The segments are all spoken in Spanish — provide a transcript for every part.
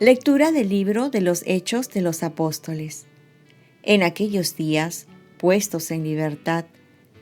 Lectura del libro de los Hechos de los Apóstoles. En aquellos días, puestos en libertad,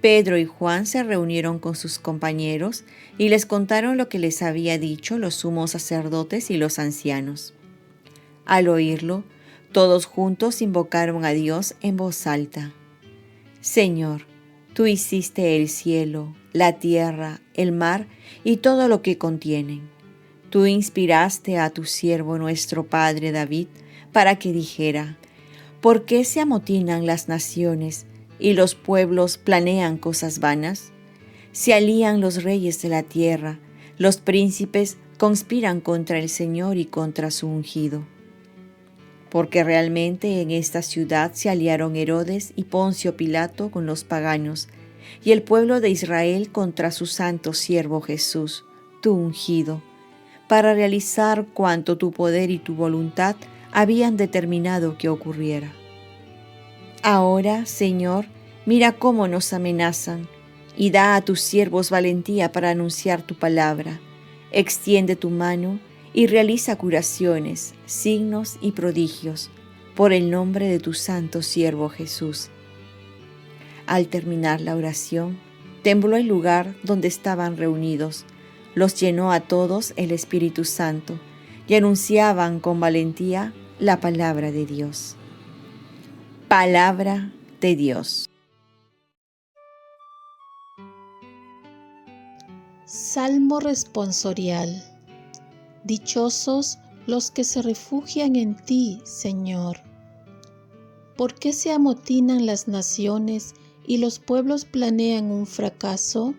Pedro y Juan se reunieron con sus compañeros y les contaron lo que les había dicho los sumos sacerdotes y los ancianos. Al oírlo, todos juntos invocaron a Dios en voz alta. Señor, tú hiciste el cielo, la tierra, el mar y todo lo que contienen Tú inspiraste a tu siervo nuestro Padre David para que dijera, ¿por qué se amotinan las naciones y los pueblos planean cosas vanas? Se alían los reyes de la tierra, los príncipes conspiran contra el Señor y contra su ungido. Porque realmente en esta ciudad se aliaron Herodes y Poncio Pilato con los paganos, y el pueblo de Israel contra su santo siervo Jesús, tu ungido para realizar cuanto tu poder y tu voluntad habían determinado que ocurriera. Ahora, Señor, mira cómo nos amenazan y da a tus siervos valentía para anunciar tu palabra. Extiende tu mano y realiza curaciones, signos y prodigios por el nombre de tu santo siervo Jesús. Al terminar la oración, tembló el lugar donde estaban reunidos los llenó a todos el Espíritu Santo y anunciaban con valentía la palabra de Dios. Palabra de Dios. Salmo responsorial. Dichosos los que se refugian en ti, Señor. ¿Por qué se amotinan las naciones y los pueblos planean un fracaso?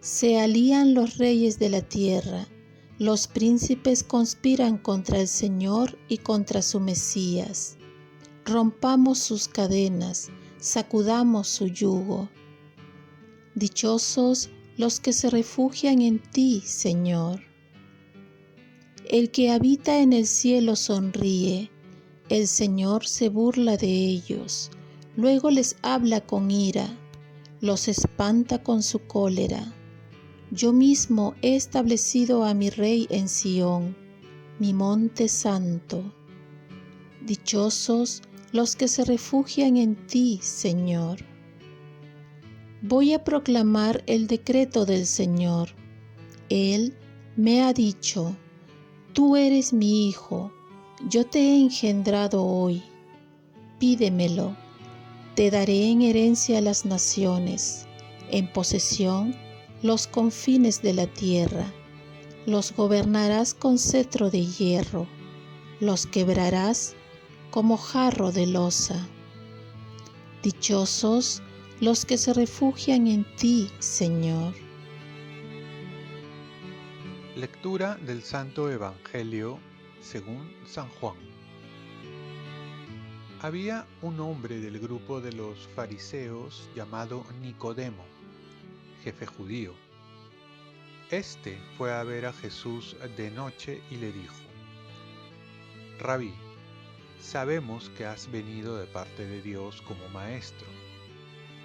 Se alían los reyes de la tierra, los príncipes conspiran contra el Señor y contra su Mesías. Rompamos sus cadenas, sacudamos su yugo. Dichosos los que se refugian en ti, Señor. El que habita en el cielo sonríe, el Señor se burla de ellos, luego les habla con ira, los espanta con su cólera yo mismo he establecido a mi Rey en Sión, mi monte santo. Dichosos los que se refugian en ti, Señor. Voy a proclamar el decreto del Señor. Él me ha dicho, tú eres mi Hijo, yo te he engendrado hoy. Pídemelo, te daré en herencia las naciones, en posesión los confines de la tierra. Los gobernarás con cetro de hierro, los quebrarás como jarro de losa. Dichosos los que se refugian en ti, Señor. Lectura del Santo Evangelio según San Juan. Había un hombre del grupo de los fariseos llamado Nicodemo jefe judío. Este fue a ver a Jesús de noche y le dijo, Rabí, sabemos que has venido de parte de Dios como maestro,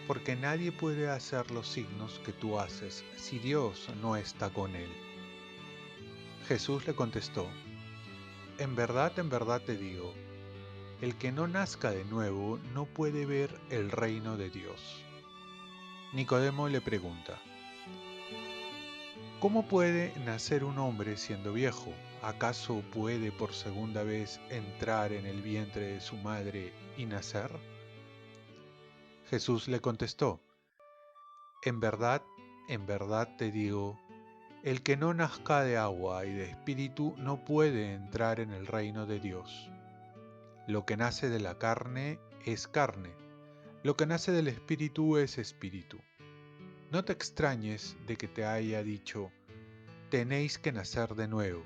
porque nadie puede hacer los signos que tú haces si Dios no está con él. Jesús le contestó, En verdad, en verdad te digo, el que no nazca de nuevo no puede ver el reino de Dios. Nicodemo le pregunta, ¿Cómo puede nacer un hombre siendo viejo? ¿Acaso puede por segunda vez entrar en el vientre de su madre y nacer? Jesús le contestó, En verdad, en verdad te digo, el que no nazca de agua y de espíritu no puede entrar en el reino de Dios. Lo que nace de la carne es carne lo que nace del Espíritu es Espíritu. No te extrañes de que te haya dicho, tenéis que nacer de nuevo.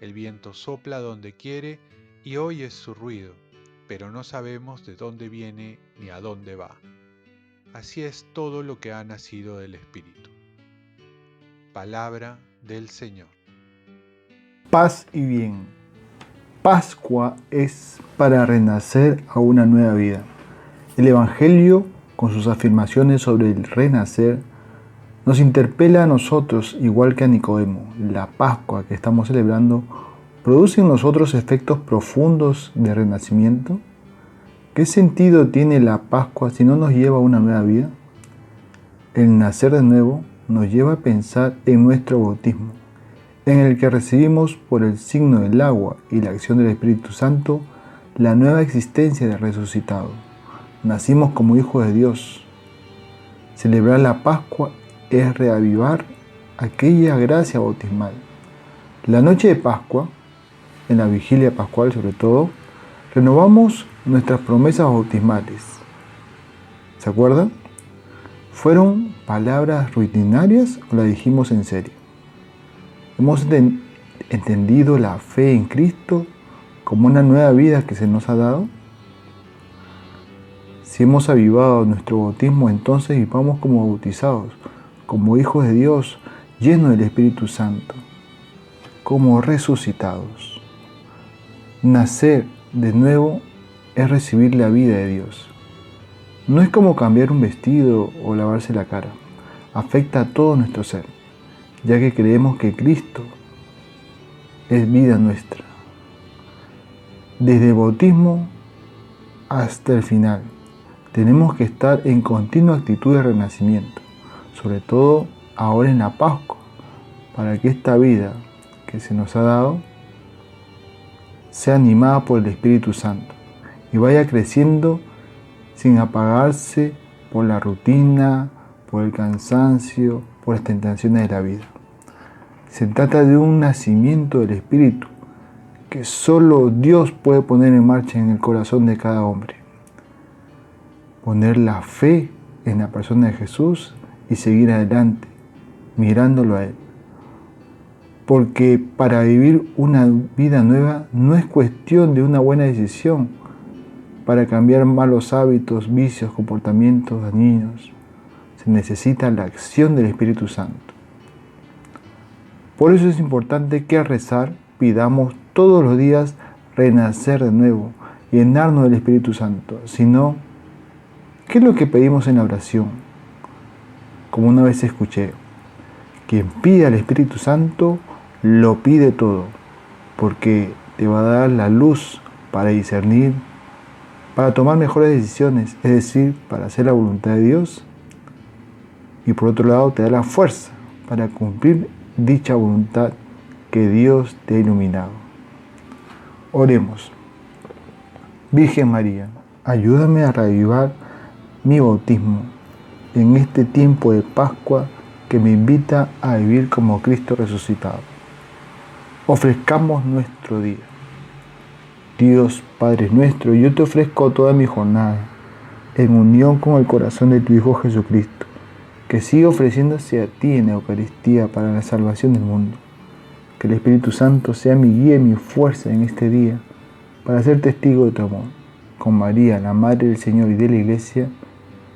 El viento sopla donde quiere y oyes su ruido, pero no sabemos de dónde viene ni a dónde va. Así es todo lo que ha nacido del Espíritu. Palabra del Señor. Paz y bien. Pascua es para renacer a una nueva vida. El Evangelio, con sus afirmaciones sobre el renacer, nos interpela a nosotros igual que a Nicodemo. La Pascua que estamos celebrando ¿produce en nosotros efectos profundos de renacimiento? ¿Qué sentido tiene la Pascua si no nos lleva a una nueva vida? El nacer de nuevo nos lleva a pensar en nuestro bautismo, en el que recibimos por el signo del agua y la acción del Espíritu Santo la nueva existencia del resucitado. Nacimos como hijos de Dios. Celebrar la Pascua es reavivar aquella gracia bautismal. La noche de Pascua en la vigilia pascual sobre todo, renovamos nuestras promesas bautismales. ¿Se acuerdan? ¿Fueron palabras rutinarias o las dijimos en serio? Hemos entendido la fe en Cristo como una nueva vida que se nos ha dado. Si hemos avivado nuestro bautismo, entonces vivamos como bautizados, como hijos de Dios, llenos del Espíritu Santo, como resucitados. Nacer de nuevo es recibir la vida de Dios. No es como cambiar un vestido o lavarse la cara. Afecta a todo nuestro ser, ya que creemos que Cristo es vida nuestra. Desde el bautismo hasta el final, tenemos que estar en continua actitud de renacimiento, sobre todo ahora en la Pascua, para que esta vida que se nos ha dado sea animada por el Espíritu Santo y vaya creciendo sin apagarse por la rutina, por el cansancio, por las tentaciones de la vida. Se trata de un nacimiento del Espíritu que solo Dios puede poner en marcha en el corazón de cada hombre. Poner la fe en la persona de Jesús y seguir adelante, mirándolo a Él porque para vivir una vida nueva no es cuestión de una buena decisión para cambiar malos hábitos, vicios, comportamientos dañinos. Se necesita la acción del Espíritu Santo. Por eso es importante que al rezar pidamos todos los días renacer de nuevo, llenarnos del Espíritu Santo. Si no, ¿qué es lo que pedimos en la oración? Como una vez escuché, quien pide al Espíritu Santo lo pide todo, porque te va a dar la luz para discernir, para tomar mejores decisiones, es decir, para hacer la voluntad de Dios. Y por otro lado, te da la fuerza para cumplir dicha voluntad que Dios te ha iluminado. Oremos. Virgen María, ayúdame a reavivar mi bautismo en este tiempo de Pascua que me invita a vivir como Cristo resucitado ofrezcamos nuestro día. Dios Padre nuestro, yo te ofrezco toda mi jornada en unión con el corazón de tu Hijo Jesucristo, que sigue ofreciéndose a ti en la Eucaristía para la salvación del mundo. Que el Espíritu Santo sea mi guía y mi fuerza en este día para ser testigo de tu amor. Con María, la Madre del Señor y de la Iglesia,